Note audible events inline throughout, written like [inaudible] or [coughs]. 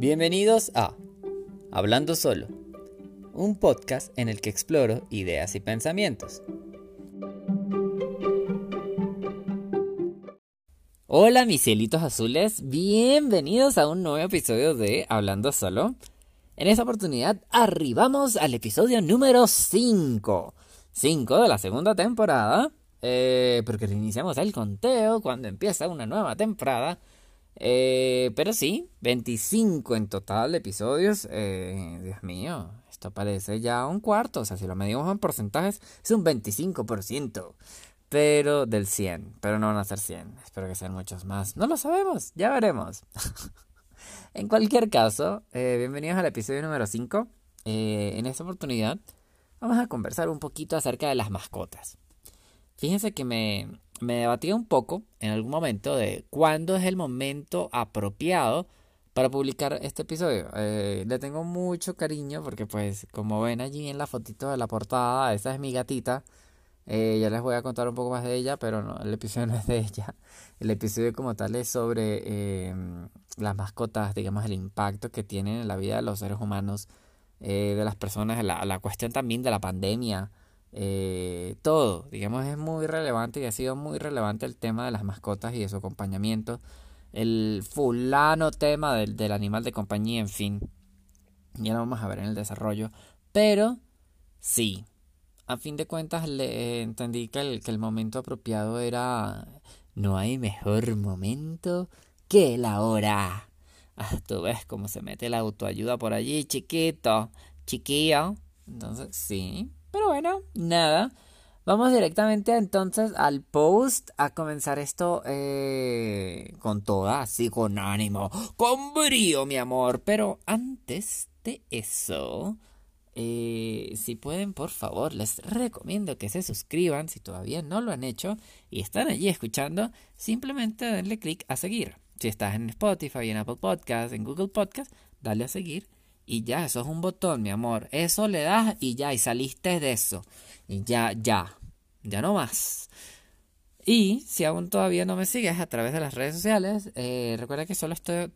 Bienvenidos a Hablando Solo, un podcast en el que exploro ideas y pensamientos. Hola mis cielitos azules, bienvenidos a un nuevo episodio de Hablando Solo. En esta oportunidad arribamos al episodio número 5. 5 de la segunda temporada. Eh, porque reiniciamos el conteo cuando empieza una nueva temporada. Eh, pero sí, 25 en total de episodios. Eh, Dios mío, esto parece ya un cuarto. O sea, si lo medimos en porcentajes, es un 25%. Pero del 100. Pero no van a ser 100. Espero que sean muchos más. No lo sabemos. Ya veremos. [laughs] en cualquier caso, eh, bienvenidos al episodio número 5. en esta oportunidad vamos a conversar un poquito acerca de las mascotas. Fíjense que me, me debatía un poco en algún momento de cuándo es el momento apropiado para publicar este episodio. Eh, le tengo mucho cariño porque pues como ven allí en la fotito de la portada, esa es mi gatita. Eh, ya les voy a contar un poco más de ella, pero no, el episodio [laughs] no es de ella. El episodio como tal es sobre eh, las mascotas, digamos, el impacto que tienen en la vida de los seres humanos, de las personas, la cuestión también de la pandemia. Eh, todo, digamos, es muy relevante y ha sido muy relevante el tema de las mascotas y de su acompañamiento. El fulano tema del, del animal de compañía, en fin. Ya lo vamos a ver en el desarrollo. Pero sí, a fin de cuentas le entendí que el, que el momento apropiado era... No hay mejor momento que la hora. Ah, tú ves cómo se mete la autoayuda por allí, chiquito, chiquillo. Entonces, sí, pero bueno, nada. Vamos directamente entonces al post a comenzar esto eh, con toda, así con ánimo, con brío, mi amor. Pero antes de eso, eh, si pueden, por favor, les recomiendo que se suscriban si todavía no lo han hecho y están allí escuchando. Simplemente denle clic a seguir. Si estás en Spotify, en Apple Podcast, en Google Podcast, dale a seguir y ya, eso es un botón, mi amor. Eso le das y ya, y saliste de eso. Y ya, ya, ya no más. Y si aún todavía no me sigues a través de las redes sociales, eh, recuerda que solo estoy,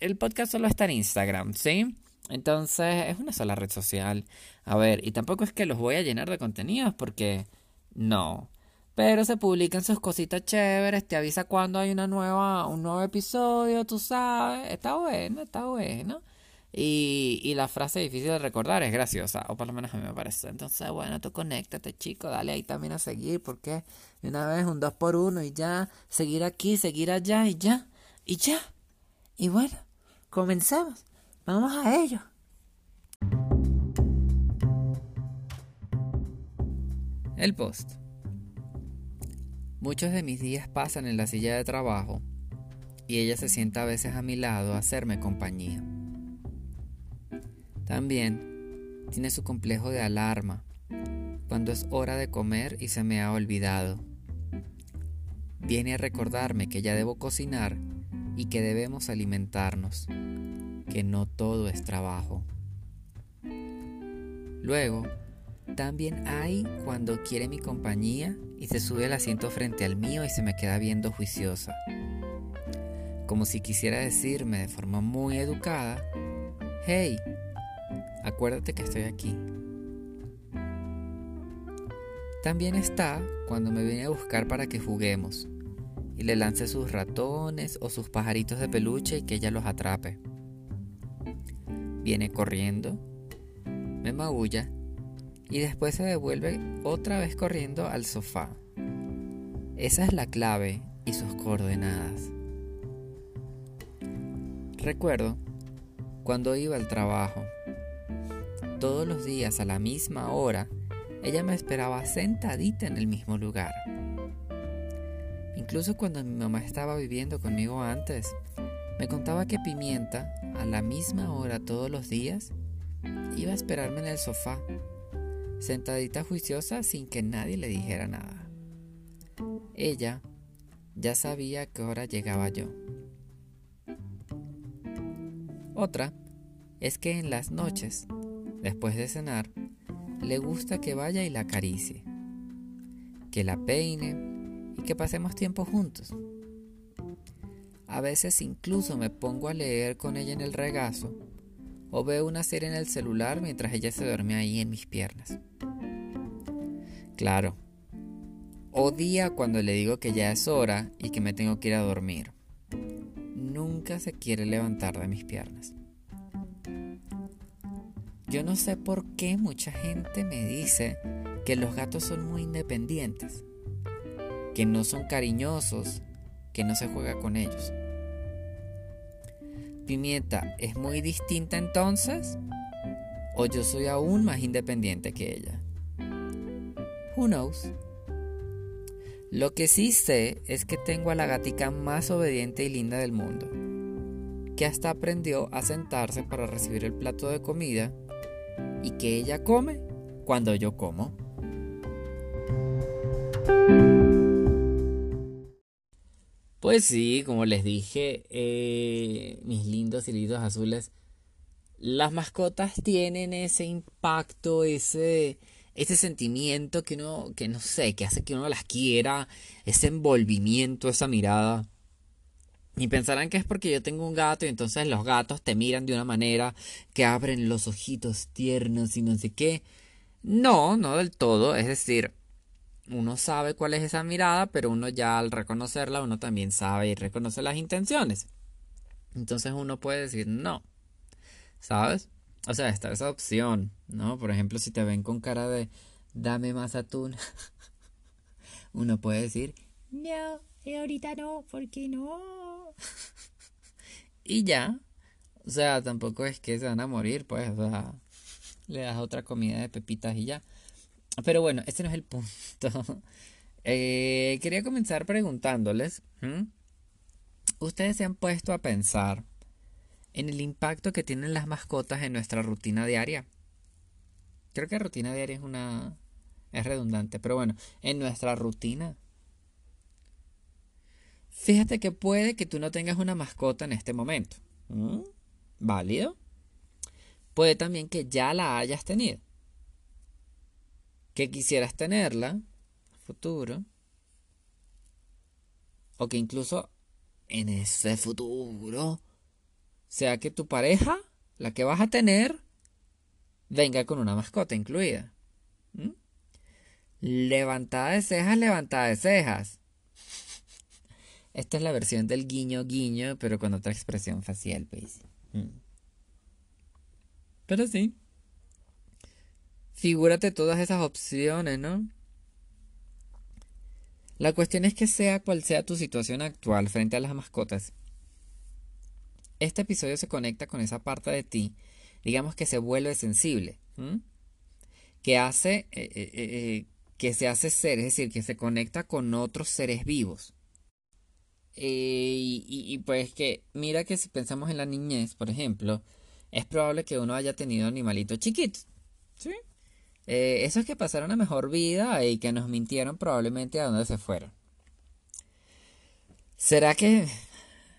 el podcast solo está en Instagram, ¿sí? Entonces es una sola red social. A ver, y tampoco es que los voy a llenar de contenidos porque no. Pero se publican sus cositas chéveres, te avisa cuando hay una nueva, un nuevo episodio, tú sabes. Está bueno, está bueno. Y, la frase difícil de recordar es graciosa, o por lo menos a mí me parece. Entonces, bueno, tú conéctate, chico, dale ahí también a seguir, porque de una vez un dos por uno y ya, seguir aquí, seguir allá y ya, y ya. Y bueno, comenzamos. Vamos a ello. El post. Muchos de mis días pasan en la silla de trabajo y ella se sienta a veces a mi lado a hacerme compañía. También tiene su complejo de alarma cuando es hora de comer y se me ha olvidado. Viene a recordarme que ya debo cocinar y que debemos alimentarnos, que no todo es trabajo. Luego, también hay cuando quiere mi compañía y se sube al asiento frente al mío y se me queda viendo juiciosa. Como si quisiera decirme de forma muy educada, hey, acuérdate que estoy aquí. También está cuando me viene a buscar para que juguemos y le lance sus ratones o sus pajaritos de peluche y que ella los atrape. Viene corriendo, me maulla y después se devuelve otra vez corriendo al sofá. Esa es la clave y sus coordenadas. Recuerdo cuando iba al trabajo todos los días a la misma hora, ella me esperaba sentadita en el mismo lugar. Incluso cuando mi mamá estaba viviendo conmigo antes, me contaba que Pimienta, a la misma hora todos los días, iba a esperarme en el sofá, sentadita juiciosa sin que nadie le dijera nada. Ella ya sabía a qué hora llegaba yo. Otra es que en las noches Después de cenar, le gusta que vaya y la acaricie, que la peine y que pasemos tiempo juntos. A veces incluso me pongo a leer con ella en el regazo o veo una serie en el celular mientras ella se duerme ahí en mis piernas. Claro, odia cuando le digo que ya es hora y que me tengo que ir a dormir. Nunca se quiere levantar de mis piernas. Yo no sé por qué mucha gente me dice que los gatos son muy independientes, que no son cariñosos, que no se juega con ellos. Pimienta es muy distinta entonces? ¿O yo soy aún más independiente que ella? Who knows? Lo que sí sé es que tengo a la gatica más obediente y linda del mundo, que hasta aprendió a sentarse para recibir el plato de comida y que ella come cuando yo como. Pues sí, como les dije, eh, mis lindos hilitos azules, las mascotas tienen ese impacto, ese, ese sentimiento que uno, que no sé, que hace que uno las quiera, ese envolvimiento, esa mirada. Y pensarán que es porque yo tengo un gato y entonces los gatos te miran de una manera que abren los ojitos tiernos y no sé qué. No, no del todo. Es decir, uno sabe cuál es esa mirada, pero uno ya al reconocerla, uno también sabe y reconoce las intenciones. Entonces uno puede decir no. ¿Sabes? O sea, está esa opción, ¿no? Por ejemplo, si te ven con cara de dame más atún, [laughs] uno puede decir no, ahorita no, ¿por qué no? [laughs] y ya. O sea, tampoco es que se van a morir, pues, le das otra comida de pepitas y ya. Pero bueno, ese no es el punto. [laughs] Eh, quería comenzar preguntándoles, ¿ustedes se han puesto a pensar en el impacto que tienen las mascotas en nuestra rutina diaria? Creo que rutina diaria es una... es redundante, pero bueno, en nuestra rutina. Fíjate que puede que tú no tengas una mascota en este momento. ¿Válido? Puede también que ya la hayas tenido que quisieras tenerla futuro o que incluso en ese futuro sea que tu pareja, la que vas a tener, venga con una mascota incluida. Levantada de cejas, levantada de cejas. Esta es la versión del guiño guiño, pero con otra expresión facial, pues. Pero sí. Figúrate todas esas opciones, ¿no? La cuestión es que sea cual sea tu situación actual frente a las mascotas, este episodio se conecta con esa parte de ti, digamos que se vuelve sensible, que hace, eh, eh, eh, que se hace ser, es decir, que se conecta con otros seres vivos. Y, y, pues que, mira que si pensamos en la niñez, por ejemplo, es probable que uno haya tenido animalitos chiquitos, ¿sí? Eh, esos que pasaron a mejor vida y que nos mintieron probablemente a dónde se fueron. ¿Será que,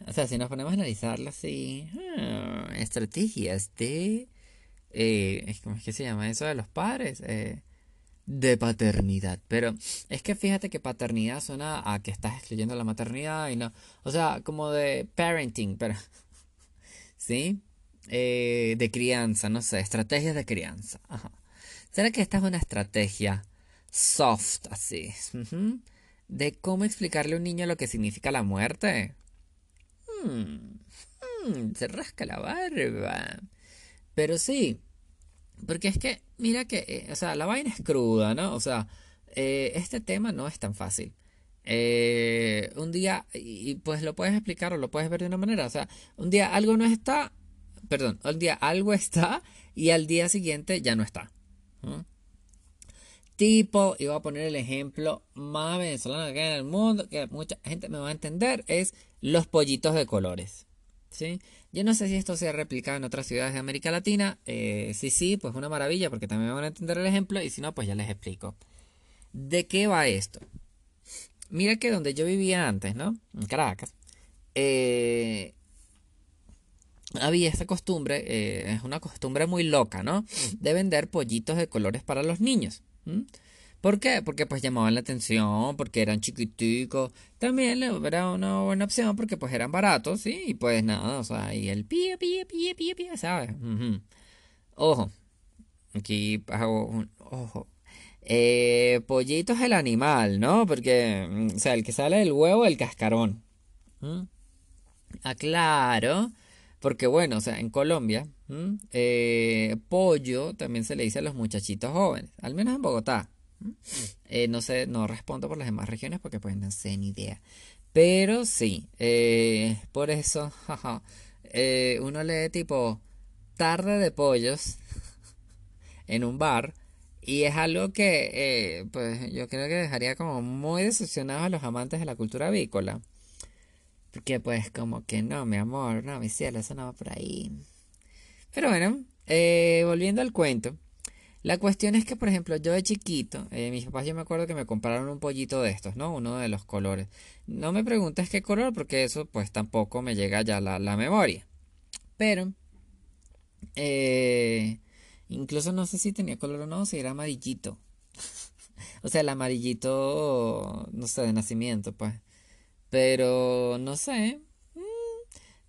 o sea, si nos ponemos a analizarlo así, ah, estrategias de, eh, ¿cómo es que se llama eso de los padres? Eh, de paternidad. Pero es que fíjate que paternidad suena a que estás excluyendo la maternidad y no, o sea, como de parenting, pero, [laughs] ¿sí? Eh, de crianza, no sé, estrategias de crianza. Ajá. ¿Será que esta es una estrategia soft, así, de cómo explicarle a un niño lo que significa la muerte? Hmm, hmm, se rasca la barba. Pero sí, porque es que, mira que, eh, o sea, la vaina es cruda, ¿no? O sea, eh, este tema no es tan fácil. Eh, un día, y pues lo puedes explicar o lo puedes ver de una manera, o sea, un día algo no está, perdón, un día algo está y al día siguiente ya no está. Tipo, y voy a poner el ejemplo más venezolano que hay en el mundo, que mucha gente me va a entender, es los pollitos de colores. ¿sí? Yo no sé si esto se ha replicado en otras ciudades de América Latina. Eh, sí, sí, pues una maravilla, porque también me van a entender el ejemplo, y si no, pues ya les explico. ¿De qué va esto? Mira que donde yo vivía antes, ¿no? En Caracas. Eh, había esta costumbre, eh, es una costumbre muy loca, ¿no? De vender pollitos de colores para los niños. ¿Por qué? Porque pues llamaban la atención, porque eran chiquiticos. También era una buena opción porque pues eran baratos, ¿sí? Y pues nada, o sea, y el pie, pie, pie, pie, pie, ¿sabes? Ojo, aquí hago un ojo. Eh, pollito es el animal, ¿no? Porque, mm, o sea, el que sale del huevo, el cascarón. Aclaro. Porque bueno, o sea, en Colombia, eh, pollo también se le dice a los muchachitos jóvenes, al menos en Bogotá. Eh, no sé, no respondo por las demás regiones porque pues no sé ni idea. Pero sí, eh, por eso, [laughs] uno lee tipo tarde de pollos [laughs] en un bar y es algo que pues yo creo que dejaría como muy decepcionados a los amantes de la cultura avícola. Porque pues como que no, mi amor, no, mi cielo, eso no va por ahí. Pero bueno, eh, volviendo al cuento. La cuestión es que, por ejemplo, yo de chiquito, eh, mis papás yo me acuerdo que me compraron un pollito de estos, ¿no? Uno de los colores. No me preguntes qué color, porque eso pues tampoco me llega ya la, la memoria. Pero, eh, incluso no sé si tenía color o no, si era amarillito. [laughs] o sea, el amarillito, no sé, de nacimiento, pues. Pero no sé.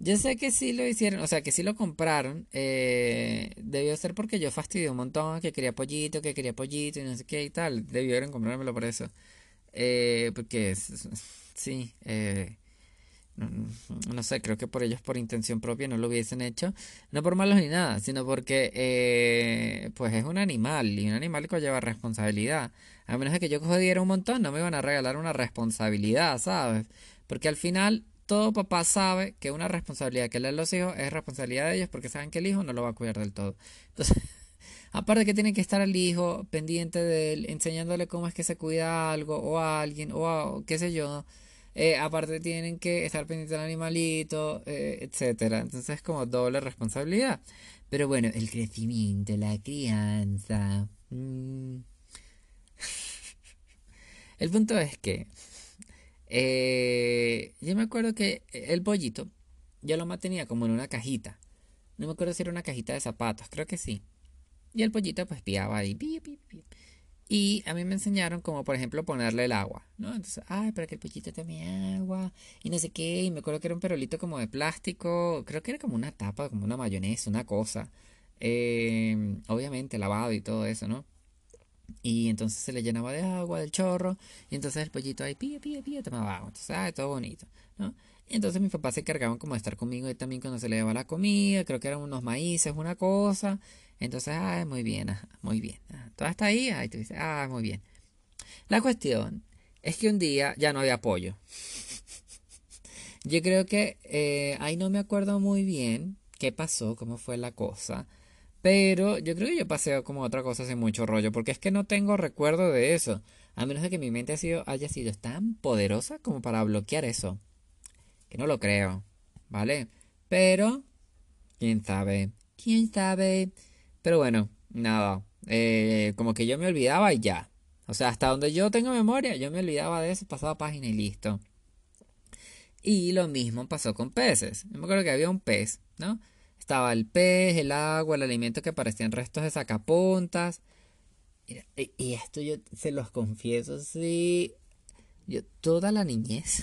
Yo sé que sí lo hicieron, o sea, que sí lo compraron. Eh, debió ser porque yo fastidié un montón, que quería pollito, que quería pollito y no sé qué y tal. Debieron comprármelo por eso. Eh, porque sí, eh, no, sé, creo que por ellos por intención propia no lo hubiesen hecho. No por malos ni nada, sino porque eh, pues es un animal y un animal que lleva responsabilidad. A menos de que yo jodiera un montón, no me iban a regalar una responsabilidad, ¿sabes? Porque al final todo papá sabe que una responsabilidad que le dan los hijos es responsabilidad de ellos porque saben que el hijo no lo va a cuidar del todo. Entonces, [laughs] aparte que tienen que estar al hijo pendiente de él, enseñándole cómo es que se cuida algo o a alguien o a, qué sé yo. Eh, aparte tienen que estar pendientes del animalito, eh, etcétera. Entonces es como doble responsabilidad. Pero bueno, el crecimiento, la crianza. Mm, [laughs] el punto es que eh, yo me acuerdo que el pollito yo lo mantenía como en una cajita. No me acuerdo si era una cajita de zapatos, creo que sí. Y el pollito pues piaba ahí. Y a mí me enseñaron como por ejemplo ponerle el agua, ¿no? Entonces, ay, para que el pollito tome agua y no sé qué. Y me acuerdo que era un perolito como de plástico, creo que era como una tapa, como una mayonesa, una cosa. Eh, obviamente lavado y todo eso, ¿no? Y entonces se le llenaba de agua del chorro. Y entonces el pollito ahí, pía, pía, pía, tomaba agua. Entonces, ah, todo bonito, ¿no? Entonces mis papás se encargaban como de estar conmigo y también cuando se le daba la comida. Creo que eran unos maíces, una cosa. Entonces, ah, muy bien, muy bien. Todo está ahí, ahí tú dices, ah, muy bien. La cuestión es que un día ya no había pollo. Yo creo que eh, ahí no me acuerdo muy bien qué pasó, cómo fue la cosa. Pero yo creo que yo pasé como otra cosa sin mucho rollo, porque es que no tengo recuerdo de eso, a menos de que mi mente haya sido tan poderosa como para bloquear eso. Que no lo creo, ¿vale? Pero, quién sabe, quién sabe. Pero bueno, nada, eh, como que yo me olvidaba y ya. O sea, hasta donde yo tengo memoria, yo me olvidaba de eso, pasaba página y listo. Y lo mismo pasó con peces. Yo me acuerdo que había un pez, ¿no? Estaba el pez, el agua, el alimento que parecían restos de sacapuntas. Y, esto yo se los confieso, sí. Yo toda la niñez,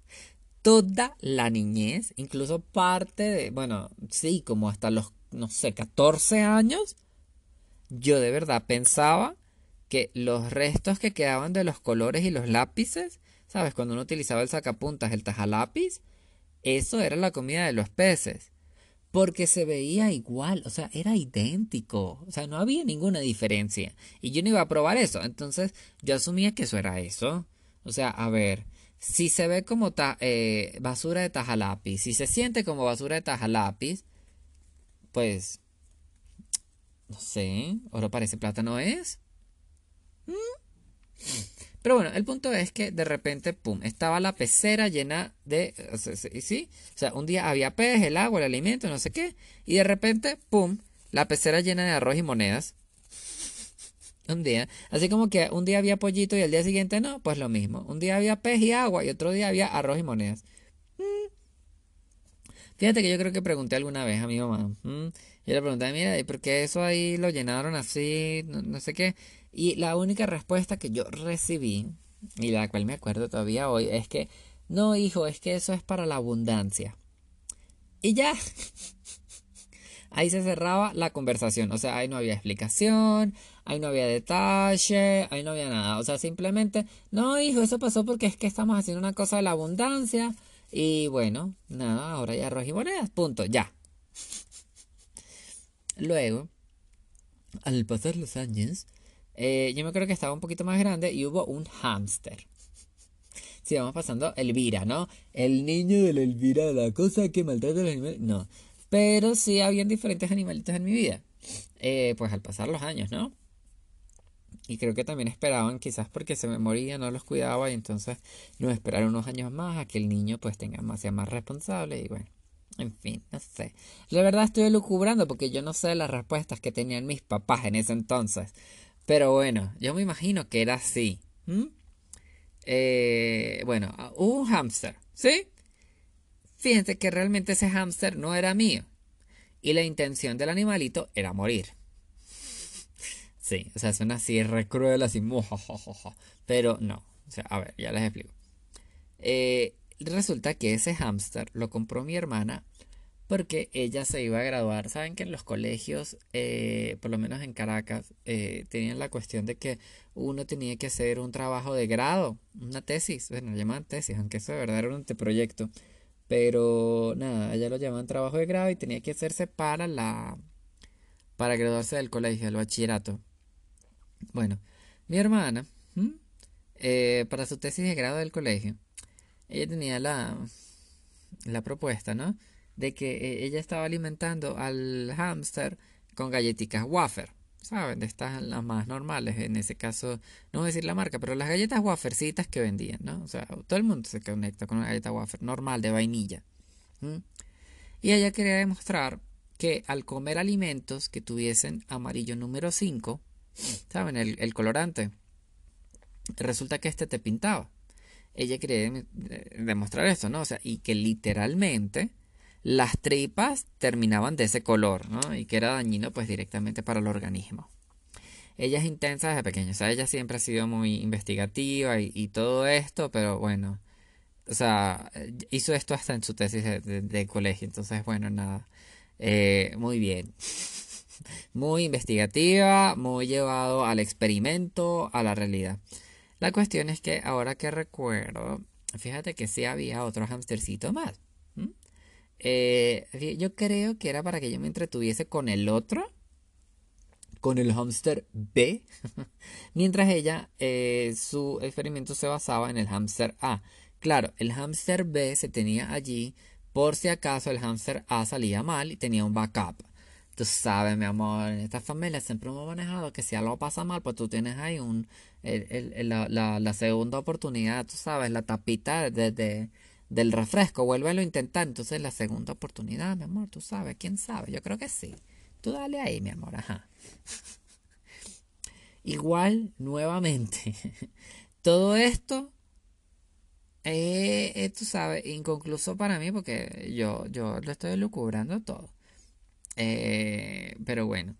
[laughs] toda la niñez, incluso parte de, bueno, sí, como hasta los, no sé, 14 años, yo de verdad pensaba que los restos que quedaban de los colores y los lápices, ¿sabes? Cuando uno utilizaba el sacapuntas, el tajalápiz, eso era la comida de los peces porque se veía igual, o sea, era idéntico, o sea, no había ninguna diferencia. Y yo no iba a probar eso, entonces yo asumía que eso era eso. O sea, a ver, si se ve como eh, basura de tajalápiz, si se siente como basura de tajalápiz, pues, no sé, oro parece plata no es. ¿Mm? Pero bueno, el punto es que de repente, pum, estaba la pecera llena de... ¿Sí? O sea, un día había pez, el agua, el alimento, no sé qué. Y de repente, pum, la pecera llena de arroz y monedas. Un día. Así como que un día había pollito y el día siguiente no, pues lo mismo. Un día había pez y agua y otro día había arroz y monedas. Mm. Fíjate que yo creo que pregunté alguna vez a mi mamá. Mm. Yo le pregunté, mira, ¿y por qué eso ahí lo llenaron así? No, no sé qué. Y la única respuesta que yo recibí, y la cual me acuerdo todavía hoy, es que, no, hijo, es que eso es para la abundancia. Y ya. [laughs] Ahí se cerraba la conversación. O sea, ahí no había explicación, ahí no había detalle, ahí no había nada. O sea, simplemente, no, hijo, eso pasó porque es que estamos haciendo una cosa de la abundancia. Y bueno, nada, ahora ya arroz y monedas, punto, ya. [laughs] Luego, al pasar los años, eh, yo me creo que estaba un poquito más grande y hubo un hámster. Sí, vamos pasando Elvira, ¿no? El niño de la Elvira, la cosa que maltrata a los animales. No. Pero sí habían diferentes animalitos en mi vida. Eh, pues al pasar los años, ¿no? Y creo que también esperaban, quizás porque se me moría, no los cuidaba, y entonces no esperaron unos años más a que el niño pues tenga más, sea más responsable, y bueno. En fin, no sé. La verdad estoy lucubrando porque yo no sé las respuestas que tenían mis papás en ese entonces. Pero bueno, yo me imagino que era así. Eh, bueno, un hámster, ¿sí? Fíjense que realmente ese hámster no era mío. Y la intención del animalito era morir. [laughs] Sí, o sea, suena así re cruel, así, pero no. O sea, a ver, ya les explico. Eh, resulta que ese hámster lo compró mi hermana porque ella se iba a graduar. Saben que en los colegios, eh, por lo menos en Caracas, eh, tenían la cuestión de que uno tenía que hacer un trabajo de grado, una tesis, bueno, lo llamaban tesis, aunque eso de verdad era un anteproyecto. Pero nada, ella lo llamaban trabajo de grado y tenía que hacerse para la para graduarse del colegio, del bachillerato. Bueno, mi hermana, eh, para su tesis de grado del colegio, ella tenía la, la propuesta, ¿no? De que eh, ella estaba alimentando al hámster con galletitas wafer. ¿Saben? De estas las más normales. En ese caso, no voy a decir la marca, pero las galletas wafercitas que vendían, ¿no? O sea, todo el mundo se conecta con una galleta wafer normal de vainilla. Y ella quería demostrar que al comer alimentos que tuviesen amarillo número 5, ¿saben? El, el colorante, resulta que este te pintaba ella quería demostrar esto, ¿no? O sea, y que literalmente las tripas terminaban de ese color, ¿no? Y que era dañino pues directamente para el organismo. Ella es intensa desde pequeña, o sea, ella siempre ha sido muy investigativa y, todo esto, pero bueno, o sea, hizo esto hasta en su tesis de, colegio, entonces bueno, nada, eh, muy bien. [laughs] Muy investigativa, muy llevado al experimento, a la realidad. La cuestión es que ahora que recuerdo, fíjate que sí había otro hamstercito más. Eh, yo creo que era para que yo me entretuviese con el otro, con el hamster B, [laughs] mientras ella, eh, su experimento se basaba en el hamster A. Claro, el hamster B se tenía allí por si acaso el hamster A salía mal y tenía un backup. Tú sabes, mi amor, en esta familia siempre hemos manejado que si algo pasa mal, pues tú tienes ahí un, la, segunda oportunidad, tú sabes, la tapita de, del refresco, vuélvelo a intentar. Entonces, la segunda oportunidad, mi amor, tú sabes, quién sabe, yo creo que sí. Tú dale ahí, mi amor, ajá. [laughs] Igual, nuevamente, [laughs] todo esto es, tú sabes, inconcluso para mí porque yo, yo lo estoy lucubrando todo. Eh, pero bueno,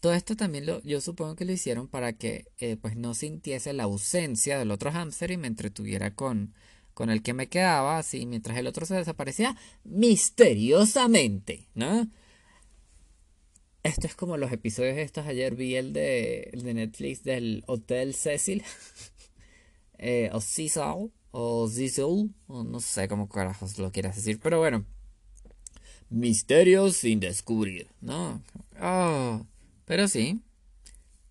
todo esto también lo, yo supongo que lo hicieron para que eh, pues no sintiese la ausencia del otro hámster y me entretuviera con, con el que me quedaba, así mientras el otro se desaparecía misteriosamente, ¿no? Esto es como los episodios estos. Ayer vi el de, el de Netflix del Hotel Cecil. [laughs] eh, o Cecil. O Cecil. O no sé cómo carajos lo quieras decir. Pero bueno. Misterios sin descubrir, ¿no? Oh, pero sí.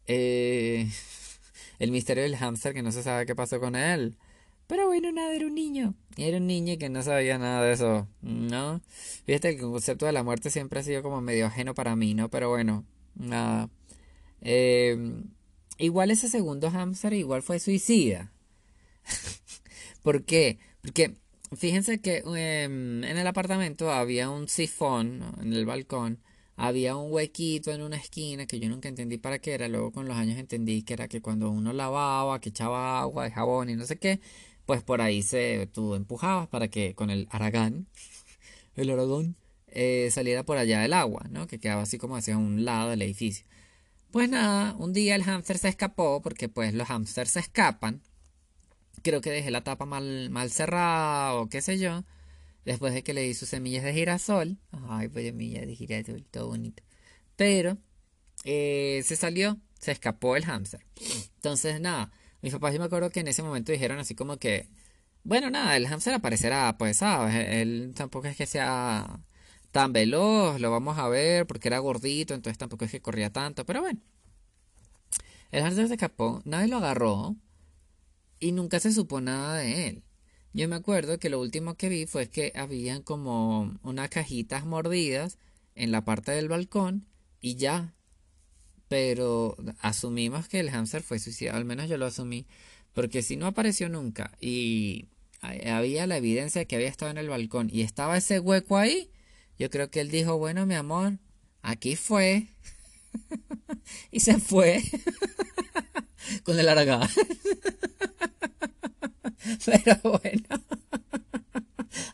Eh, [laughs] el misterio del hámster que no se sabe qué pasó con él. Pero bueno, nada, era un niño. Era un niño que no sabía nada de eso, ¿no? Fíjate el concepto de la muerte siempre ha sido como medio ajeno para mí, ¿no? Pero bueno, nada. Eh, igual ese segundo hámster igual fue suicida. [laughs] ¿Por qué? Porque Fíjense que em, en el apartamento había un sifón en el balcón, había un huequito en una esquina que yo nunca entendí para qué era, luego con los años entendí que era que cuando uno lavaba, que echaba agua de jabón y no sé qué, pues por ahí se tú empujabas para que con el aragán, [laughs] el aragón, eh, saliera por allá el agua, ¿no? Que quedaba así como hacia un lado del edificio. Pues nada, un día el hámster se escapó porque pues los hámsters se escapan. Creo que dejé la tapa mal, mal cerrada o qué sé yo. Después de que le di sus semillas de girasol. Ay, pues semillas de girasol, todo bonito. Pero eh, se salió, se escapó el hámster. Entonces nada, mis papás yo me acuerdo que en ese momento dijeron así como que, bueno, nada, el hámster aparecerá, pues, ¿sabes? Él tampoco es que sea tan veloz, lo vamos a ver, porque era gordito, entonces tampoco es que corría tanto, pero bueno. El hámster se escapó, nadie lo agarró y nunca se supo nada de él. Yo me acuerdo que lo último que vi fue que habían como unas cajitas mordidas en la parte del balcón y ya. Pero asumimos que el hámster fue suicidado, al menos yo lo asumí, porque si no apareció nunca y había la evidencia de que había estado en el balcón y estaba ese hueco ahí, yo creo que él dijo, bueno, mi amor, aquí fue. [laughs] y se fue. [laughs] Con el aragán. [laughs] Pero bueno.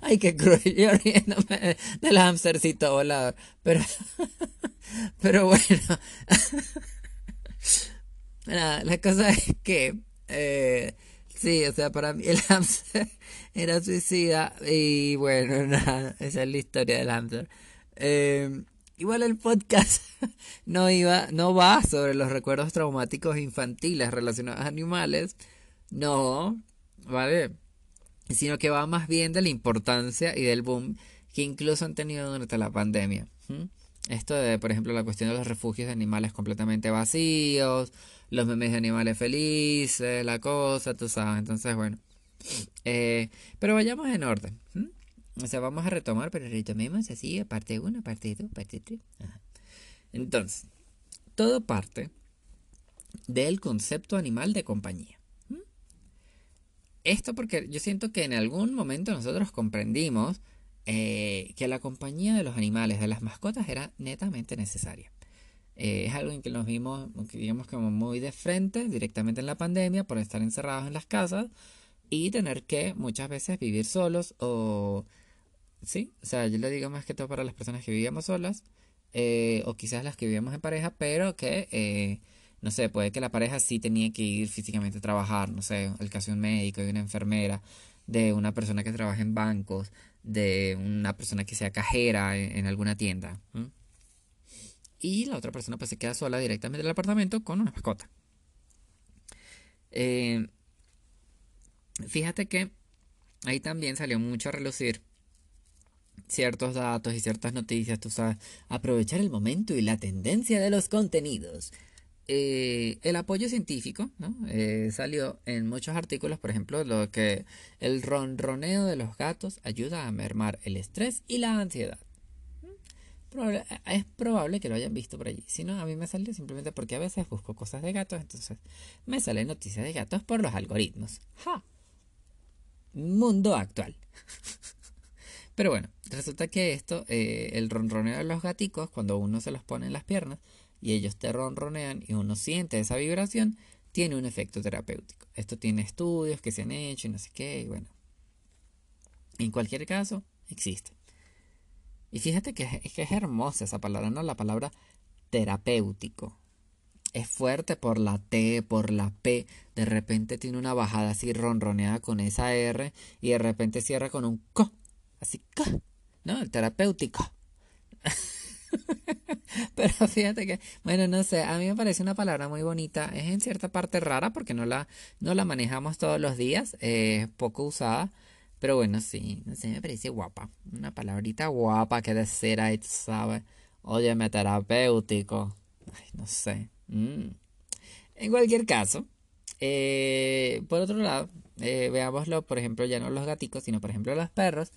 Ay, qué cruel. Yo riéndome del hamstercito volador. Pero, [laughs] pero bueno. [laughs] la cosa es que eh, Sí, o sea, para mí el hamster [laughs] era suicida y bueno, nada, esa es la historia del hamster. Em, igual el podcast no iba, no va sobre los recuerdos traumáticos infantiles relacionados a animales, no, ¿vale? Sino que va más bien de la importancia y del boom que incluso han tenido durante la pandemia. Esto de, por ejemplo, la cuestión de los refugios de animales completamente vacíos, los memes de animales felices, la cosa, tú sabes. Entonces, bueno. Eh, pero vayamos en orden. O sea, vamos a retomar, pero retomemos así, parte 1, parte 2, parte 3. Entonces, todo parte del concepto animal de compañía. Esto porque yo siento que en algún momento nosotros comprendimos eh, que la compañía de los animales, de las mascotas, era netamente necesaria. Eh, es algo en que nos vimos, digamos, como muy de frente directamente en la pandemia por estar encerrados en las casas y tener que muchas veces vivir solos o... Sí, o sea, yo lo digo más que todo para las personas que vivíamos solas eh, o quizás las que vivíamos en pareja, pero que, no sé, puede que la pareja sí tenía que ir físicamente a trabajar, no sé, el caso de un médico, de una enfermera, de una persona que trabaja en bancos, de una persona que sea cajera en, alguna tienda y la otra persona pues se queda sola directamente en el apartamento con una mascota. Eh, fíjate que ahí también salió mucho a relucir ciertos datos y ciertas noticias, tú sabes, aprovechar el momento y la tendencia de los contenidos. Eh, el apoyo científico. Eh, salió en muchos artículos, por ejemplo, lo que el ronroneo de los gatos ayuda a mermar el estrés y la ansiedad es probable que lo hayan visto por allí. Si no, a mí me salió simplemente porque a veces busco cosas de gatos, entonces me salen noticias de gatos por los algoritmos. ¡Ja! Mundo actual. [laughs] Pero bueno, resulta que esto, eh, el ronroneo de los gaticos, cuando uno se los pone en las piernas y ellos te ronronean y uno siente esa vibración, tiene un efecto terapéutico. Esto tiene estudios que se han hecho y no sé qué, y bueno. En cualquier caso, existe. Y fíjate que es, que es hermosa esa palabra, ¿no? La palabra terapéutico. Es fuerte por la T, por la P. De repente tiene una bajada así ronroneada con esa R y de repente cierra con un co. Así, co. ¿no? El terapéutico. [laughs] [laughs] Pero fíjate que, bueno, no sé, a mí me parece una palabra muy bonita. Es en cierta parte rara porque no la, no la manejamos todos los días. Es poco usada. Pero bueno, sí, no sé, me parece guapa. Una palabrita guapa que de cera y sabes. Óyeme, terapéutico. Ay, no sé. Mm. En cualquier caso, eh, por otro lado, eh, veámoslo, por ejemplo, ya no los gaticos, sino por ejemplo los perros.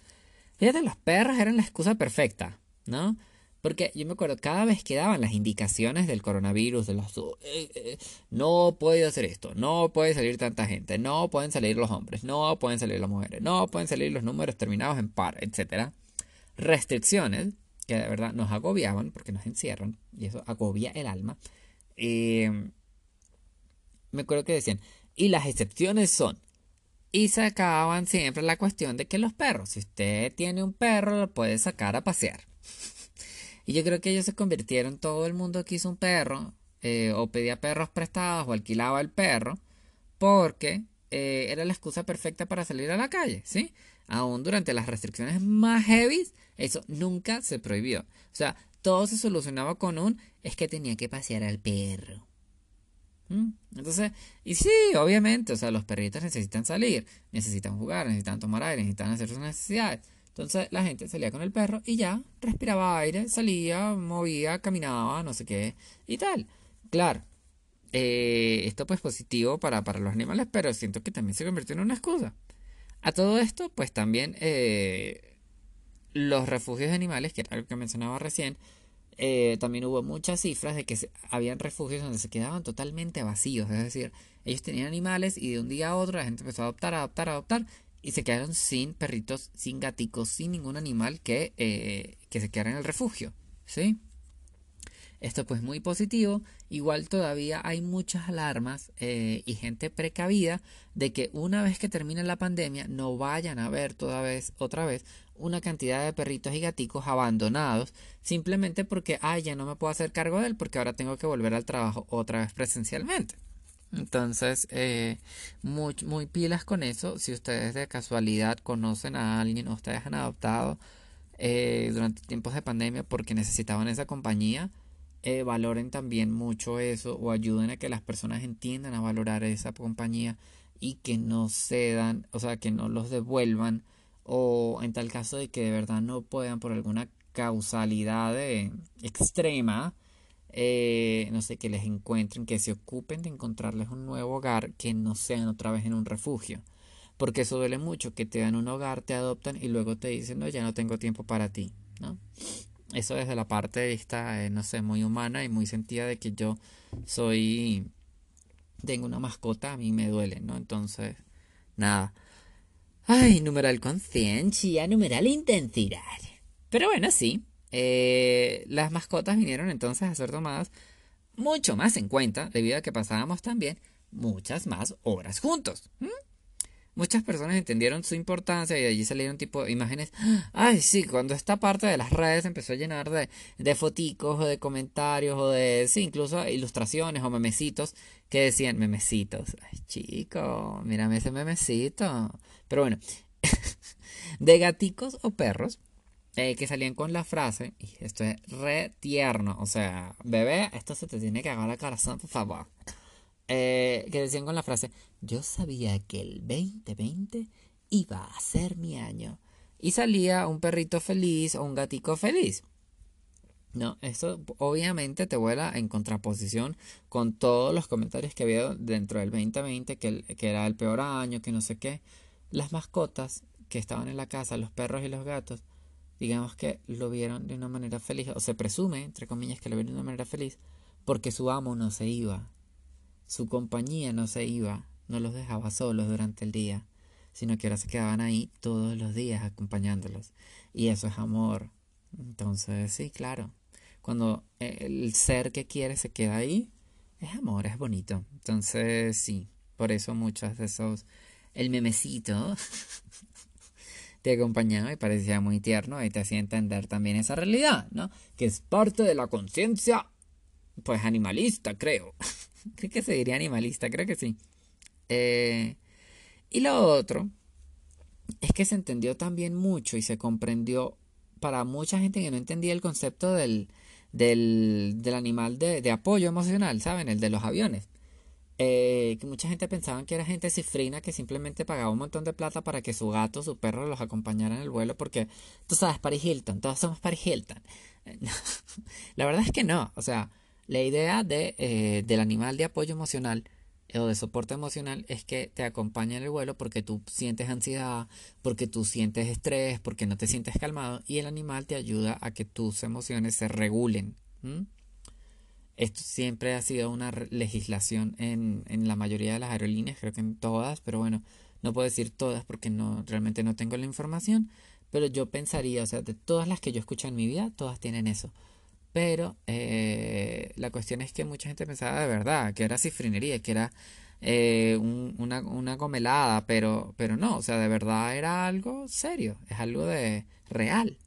Fíjate, los perros eran la excusa perfecta, ¿no? Porque yo me acuerdo, cada vez que daban las indicaciones del coronavirus, de los, eh, eh, no puede hacer esto, no puede salir tanta gente, no pueden salir los hombres, no pueden salir las mujeres, no pueden salir los números terminados en par, etc. Restricciones que de verdad nos agobiaban porque nos encierran y eso agobia el alma. Eh, me acuerdo que decían, y las excepciones son, y sacaban siempre la cuestión de que los perros, si usted tiene un perro, lo puede sacar a pasear. Y yo creo que ellos se convirtieron, todo el mundo quiso un perro, eh, o pedía perros prestados o alquilaba el perro porque eh, era la excusa perfecta para salir a la calle, ¿sí? Aún durante las restricciones más heavy, eso nunca se prohibió. O sea, todo se solucionaba con un es que tenía que pasear al perro. ¿Mm? Entonces, y sí, obviamente, o sea, los perritos necesitan salir, necesitan jugar, necesitan tomar aire, necesitan hacer sus necesidades. Entonces la gente salía con el perro y ya respiraba aire, salía, movía, caminaba, no sé qué y tal. Claro, eh, esto pues positivo para, para los animales, pero siento que también se convirtió en una excusa. A todo esto, pues también eh, los refugios de animales, que era algo que mencionaba recién, eh, también hubo muchas cifras de que habían refugios donde se quedaban totalmente vacíos. Es decir, ellos tenían animales y de un día a otro la gente empezó a adoptar, a adoptar, a adoptar y se quedaron sin perritos, sin gaticos, sin ningún animal que, eh, que se quedara en el refugio. ¿Sí? Esto pues muy positivo. Igual todavía hay muchas alarmas eh, y gente precavida de que una vez que termine la pandemia no vayan a ver toda vez, otra vez una cantidad de perritos y gaticos abandonados simplemente porque, ay, ya no me puedo hacer cargo de él porque ahora tengo que volver al trabajo otra vez presencialmente. Entonces, eh, muy, muy pilas con eso. Si ustedes de casualidad conocen a alguien o ustedes han adoptado eh, durante tiempos de pandemia porque necesitaban esa compañía, eh, valoren también mucho eso o ayuden a que las personas entiendan a valorar esa compañía y que no cedan, o sea, que no los devuelvan o en tal caso de que de verdad no puedan por alguna causalidad extrema, eh, no sé, que les encuentren, que se ocupen de encontrarles un nuevo hogar, que no sean otra vez en un refugio. Porque eso duele mucho, que te dan un hogar, te adoptan y luego te dicen, no, ya no tengo tiempo para ti, ¿no? Eso desde la parte de vista, eh, no sé, muy humana y muy sentida de que yo soy, tengo una mascota, a mí me duele, ¿no? Entonces, nada. Ay, numeral conciencia, numeral intensidad. Pero bueno, sí. Eh, las mascotas vinieron entonces a ser tomadas mucho más en cuenta debido a que pasábamos también muchas más horas juntos. Muchas personas entendieron su importancia y allí salieron tipo imágenes. Ay, sí, cuando esta parte de las redes empezó a llenar de, de foticos o de comentarios o de, sí, incluso ilustraciones o memecitos que decían memecitos. Ay, chico, mírame ese memecito. Pero bueno, [laughs] de gaticos o perros eh, que salían con la frase, y esto es re tierno, o sea, bebé, esto se te tiene que agarrar el corazón, por favor. Eh, que decían con la frase, yo sabía que el 2020 iba a ser mi año. Y salía un perrito feliz o un gatico feliz. No, eso obviamente te vuela en contraposición con todos los comentarios que había dentro del 2020, que, que era el peor año, que no sé qué las mascotas que estaban en la casa, los perros y los gatos, digamos que lo vieron de una manera feliz, o se presume, entre comillas, que lo vieron de una manera feliz, porque su amo no se iba, su compañía no se iba, no los dejaba solos durante el día, sino que ahora se quedaban ahí todos los días acompañándolos. Y eso es amor. Entonces, sí, claro. Cuando el ser que quiere se queda ahí, es amor, es bonito. Entonces, sí, por eso muchos de esos el memecito [laughs] te acompañaba y parecía muy tierno y te hacía entender también esa realidad, ¿no? Que es parte de la conciencia, pues animalista, creo. [laughs] creo que se diría animalista, creo que sí. Eh, y lo otro es que se entendió también mucho y se comprendió para mucha gente que no entendía el concepto del, del, del animal de, de apoyo emocional, ¿saben? El de los aviones. Eh, que mucha gente pensaba que era gente cifrina que simplemente pagaba un montón de plata para que su gato, su perro los acompañara en el vuelo porque tú sabes, Paris Hilton, todos somos Paris Hilton. [laughs] la verdad es que no, o sea, la idea de, eh, del animal de apoyo emocional o de soporte emocional es que te acompaña en el vuelo porque tú sientes ansiedad, porque tú sientes estrés, porque no te sientes calmado y el animal te ayuda a que tus emociones se regulen. Esto siempre ha sido una legislación en, en, la mayoría de las aerolíneas, creo que en todas, pero bueno, no puedo decir todas porque no realmente no tengo la información, pero yo pensaría, o sea, de todas las que yo escucho en mi vida, todas tienen eso. Pero eh, la cuestión es que mucha gente pensaba de verdad que era cifrinería, que era eh, una, una gomelada, pero, pero no, o sea, de verdad era algo serio, es algo de real.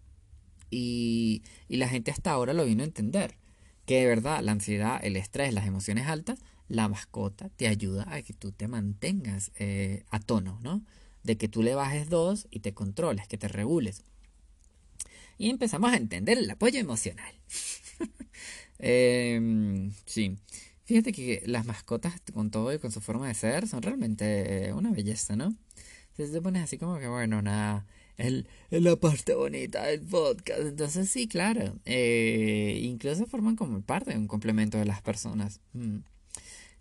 Y, y la gente hasta ahora lo vino a entender. Que de verdad la ansiedad, el estrés, las emociones altas, la mascota te ayuda a que tú te mantengas eh, a tono, ¿no? De que tú le bajes dos y te controles, que te regules. Y empezamos a entender el apoyo emocional. [laughs] Em, sí. Fíjate que las mascotas, con todo y con su forma de ser, son realmente eh, una belleza, ¿no? Se te pones así como que, bueno, nada, es la parte bonita del podcast. Entonces, sí, claro. Eh, incluso forman como parte un complemento de las personas. Mm.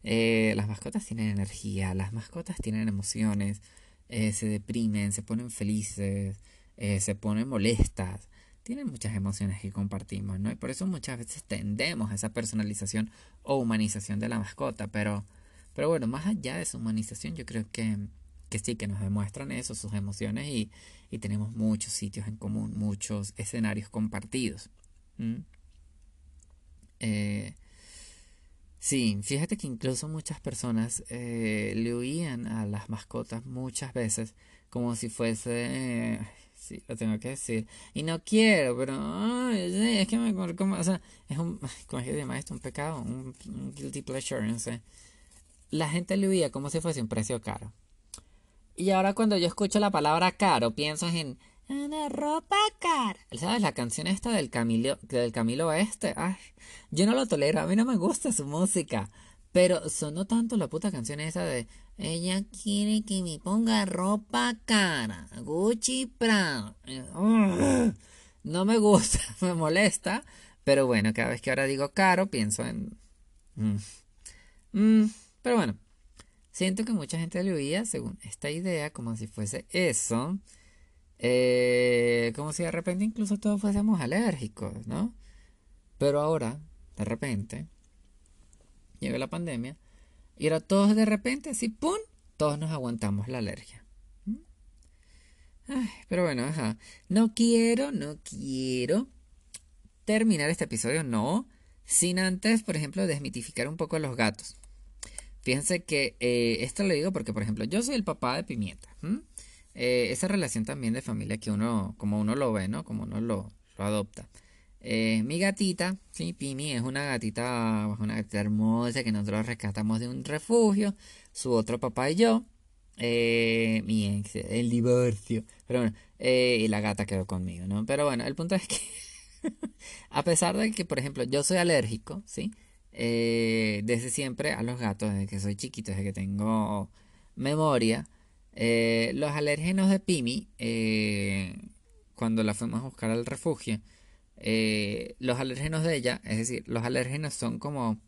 Eh, las mascotas tienen energía, las mascotas tienen emociones, eh, se deprimen, se ponen felices, se ponen molestas. Tienen muchas emociones que compartimos, ¿no? Y por eso muchas veces tendemos a esa personalización o humanización de la mascota. Pero, pero bueno, más allá de su humanización, yo creo que que sí, que nos demuestran eso, sus emociones y, tenemos muchos sitios en común, muchos escenarios compartidos. Eh, sí, fíjate que incluso muchas personas eh, le huían a las mascotas muchas veces como si fuese... sí, lo tengo que decir. Y no quiero, pero... es que me... o sea, es un... [laughs] ¿Cómo es que se llama esto? Un pecado, un, un guilty pleasure, no sé. La gente le huía como si fuese un precio caro. Y ahora cuando yo escucho la palabra caro, pienso en una ropa cara. ¿Sabes? La canción esta del Camilo, del Camilo Este. Ay, yo no lo tolero, a mí no me gusta su música. Pero sonó tanto la puta canción esa de Ella quiere que me ponga ropa cara. Gucci Prada. No me gusta, [laughs] me molesta. Pero bueno, cada vez que ahora digo caro, pienso en... Mm, mm, pero bueno, Siento que mucha gente le oía según esta idea, como si fuese eso, eh, como si de repente incluso todos fuésemos alérgicos, ¿no? Pero ahora, de repente, llega la pandemia y ahora todos de repente, así, ¡pum!, todos nos aguantamos la alergia. ¿Mm? Ay, pero bueno, ajá. No quiero, no quiero terminar este episodio, no, sin antes, por ejemplo, desmitificar un poco a los gatos. Fíjense que eh, esto lo digo porque, por ejemplo, yo soy el papá de Pimienta. Eh, esa relación también de familia que uno, como uno lo ve, ¿no? Como uno lo, adopta. Eh, mi gatita, sí, Pimi, es una gatita, una gatita hermosa que nosotros rescatamos de un refugio. Su otro papá y yo. mi ex, el divorcio. Pero bueno, y la gata quedó conmigo, ¿no? Pero bueno, el punto es que, [laughs] a pesar de que, por ejemplo, yo soy alérgico, ¿sí? Eh, desde siempre a los gatos, desde que soy chiquito, desde que tengo memoria. Eh, los alérgenos de Pimi, eh, cuando la fuimos a buscar al refugio, los alérgenos de ella, es decir, los alérgenos son como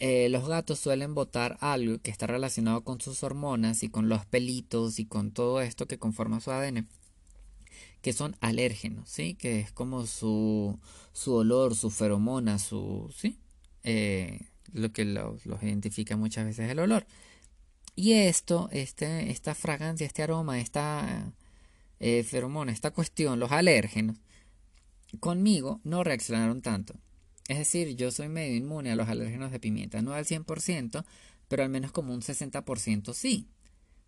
los gatos suelen botar algo que está relacionado con sus hormonas y con los pelitos y con todo esto que conforma su ADN que son alérgenos, ¿sí? Que es como su, su olor, su feromona, su, ¿sí? Eh, lo que los, identifica muchas veces el olor. Y esto, este, esta fragancia, este aroma, esta eh, feromona, esta cuestión, los alérgenos, conmigo no reaccionaron tanto. Es decir, yo soy medio inmune a los alérgenos de pimienta, no al 100%, pero al menos como un 60% sí.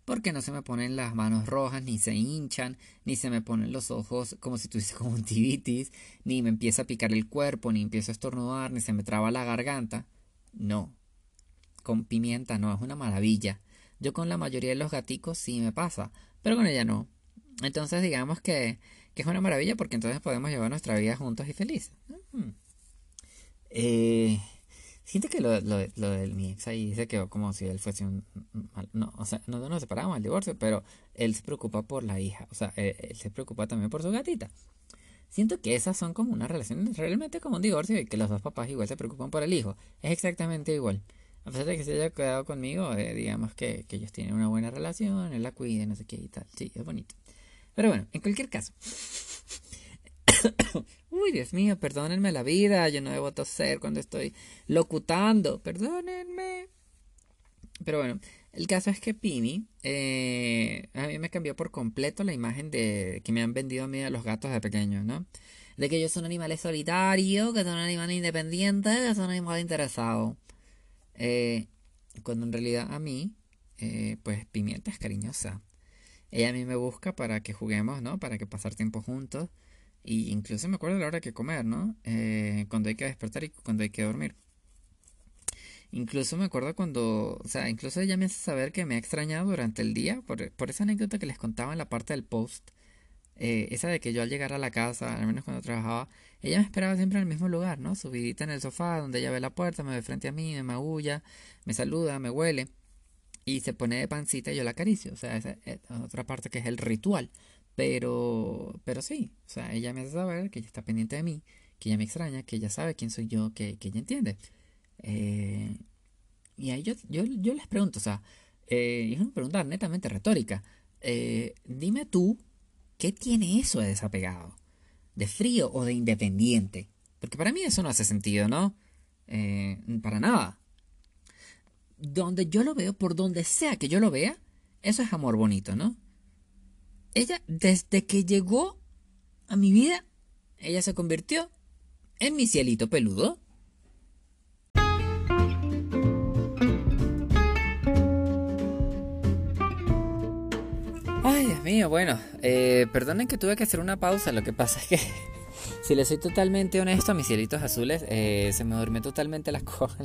Porque no se me ponen las manos rojas, ni se hinchan, ni se me ponen los ojos como si tuviese [laughs] conjuntivitis, ni me empieza a picar el cuerpo, ni empiezo a estornudar, ni se me traba la garganta. No. Con pimienta no, es una maravilla. Yo con la mayoría de los gaticos sí me pasa, pero con ella no. Entonces digamos que, que es una maravilla porque entonces podemos llevar nuestra vida juntos y felices. Mm. Eh, Siente que lo, lo, lo de mi ex ahí se quedó como si él fuese un... no, o sea, no nos separamos al divorcio, pero él se preocupa por la hija. O sea, él, se preocupa también por su gatita. Siento que esas son como una relación realmente como un divorcio y que los dos papás igual se preocupan por el hijo. Es exactamente igual. A pesar de que se haya quedado conmigo, eh, digamos que, que ellos tienen una buena relación, él la cuida, no sé qué y tal. Sí, es bonito. Pero bueno, en cualquier caso. [coughs] Uy, Dios mío, perdónenme la vida, yo no debo toser cuando estoy locutando, perdónenme. Pero bueno, el caso es que Pimi eh, a mí me cambió por completo la imagen de que me han vendido a mí a los gatos de pequeños, ¿no? De que ellos son animales solitarios, que son animales independientes, que son animales interesados. Eh, cuando en realidad a mí, eh, pues Pimienta es cariñosa. Ella a mí me busca para que juguemos, ¿no? Para que pasar tiempo juntos Y incluso me acuerdo de la hora que comer, ¿no? Eh, cuando hay que despertar y cuando hay que dormir. Incluso me acuerdo cuando, o sea, incluso ella me hace saber que me ha extrañado durante el día por, por esa anécdota que les contaba en la parte del post. Eh, esa de que yo al llegar a la casa, al menos cuando trabajaba, ella me esperaba siempre en el mismo lugar, ¿no? Subidita en el sofá, donde ella ve la puerta, me ve frente a mí, me maulla, me saluda, me huele y se pone de pancita y yo la acaricio. O sea, esa es otra parte que es el ritual. Pero, pero sí, o sea, ella me hace saber que ella está pendiente de mí, que ella me extraña, que ella sabe quién soy yo, que, ella entiende. Eh, y ahí yo, yo, yo, les pregunto, o sea, eh, es una pregunta netamente retórica. Eh, dime tú, ¿qué tiene eso de desapegado? ¿De frío o de independiente? Porque para mí eso no hace sentido, ¿no? para nada. Donde yo lo veo, por donde sea que yo lo vea, eso es amor bonito, ¿no? Ella, desde que llegó a mi vida, ella se convirtió en mi cielito peludo. Ay, Dios mío, bueno, eh, perdonen que tuve que hacer una pausa, lo que pasa es que, [laughs] si les soy totalmente honesto, a mis cielitos azules, eh, se me durmió totalmente la [laughs] cola.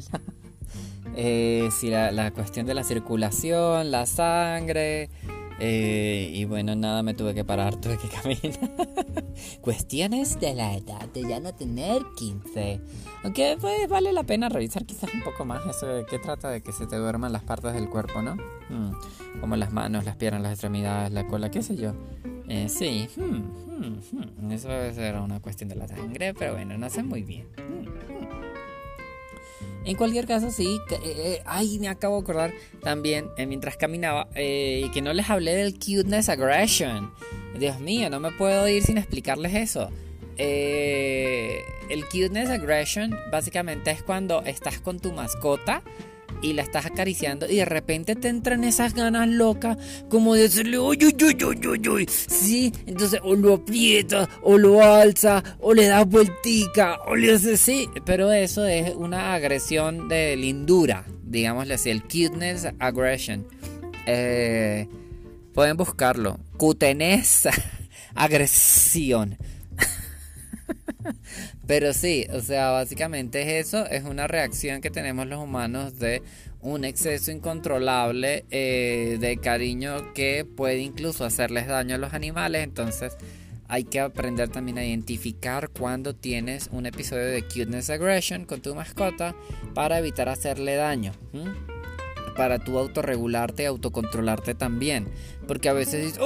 Eh, si la, la cuestión de la circulación, la sangre, eh, y bueno, nada, me tuve que parar, [laughs] tuve que caminar. [laughs] Cuestiones de la edad de ya no tener 15. Aunque pues, vale la pena revisar quizás un poco más eso de qué trata de que se te duerman las partes del cuerpo, ¿no? Mm, como las manos, las piernas, las extremidades, la cola, qué sé yo. Eh, sí, hmm, hmm, hmm, eso debe ser una cuestión de la sangre, pero bueno, no sé muy bien. En cualquier caso, sí. Eh, eh, ay, me acabo de acordar también eh, mientras caminaba y que no les hablé del cuteness aggression. Dios mío, no me puedo ir sin explicarles eso. el cuteness aggression básicamente es cuando estás con tu mascota y la estás acariciando y de repente te entran esas ganas locas como de decirle, uy, uy, uy, uy, uy, Sí, entonces o lo aprieta, o lo alza, o le das vueltica, o le haces así. Pero eso es una agresión de lindura, digámosle así, el cuteness aggression. Eh, pueden buscarlo. Cuteness [laughs] agresión. Pero sí, o sea, básicamente es eso, es una reacción que tenemos los humanos de un exceso incontrolable eh, de cariño que puede incluso hacerles daño a los animales. Entonces hay que aprender también a identificar cuando tienes un episodio de cuteness aggression con tu mascota para evitar hacerle daño. Para tú autorregularte y autocontrolarte también. Porque a veces dices,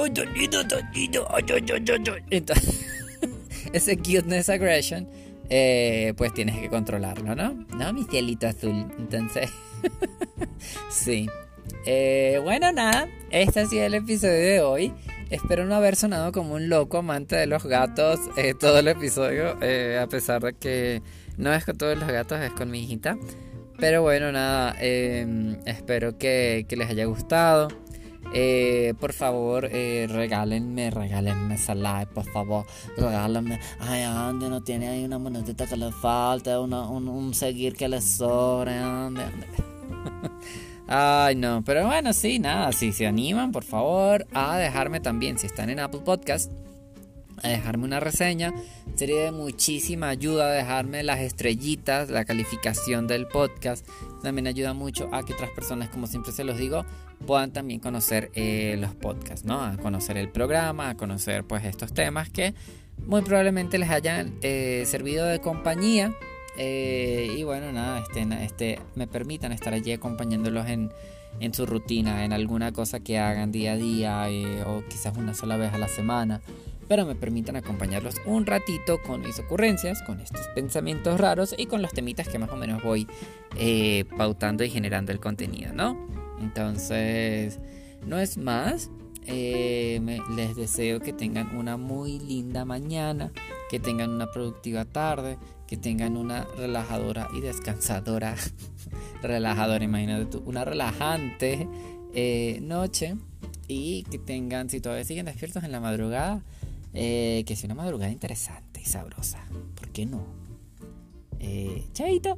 Entonces, [laughs] ese cuteness aggression, eh, pues tienes que controlarlo, ¿no? No, mi cielito azul. Entonces, [laughs] sí. Eh, bueno, nada, este ha sido el episodio de hoy. Espero no haber sonado como un loco amante de los gatos eh, todo el episodio, a pesar de que no es con todos los gatos, es con mi hijita. Pero bueno, nada, espero que, que les haya gustado. Eh, por favor, eh, regálenme, regálenme esa like, por favor. Regálenme. Ay, Andy, no tiene ahí una monedita que le falta, un, seguir que le sobre, [laughs] Ay, no, pero bueno, sí, nada, si se animan, por favor, a dejarme también, si están en Apple Podcast, a dejarme una reseña. Sería de muchísima ayuda dejarme las estrellitas, la calificación del podcast. También ayuda mucho a que otras personas, como siempre se los digo, puedan también conocer eh, los podcasts, ¿no? A conocer el programa, a conocer pues estos temas que muy probablemente les hayan eh, servido de compañía. Eh, y bueno, nada, este, este, me permitan estar allí acompañándolos en, en su rutina, en alguna cosa que hagan día a día o quizás una sola vez a la semana pero me permitan acompañarlos un ratito con mis ocurrencias, con estos pensamientos raros y con los temitas que más o menos voy eh, pautando y generando el contenido, ¿no? Entonces, no es más. Eh, les deseo que tengan una muy linda mañana, que tengan una productiva tarde, que tengan una relajadora y descansadora, [laughs] relajadora, imagínate tú, una relajante eh, noche y que tengan, si todavía siguen despiertos en la madrugada, eh, que sea una madrugada interesante y sabrosa. ¿Por qué no? Chaito.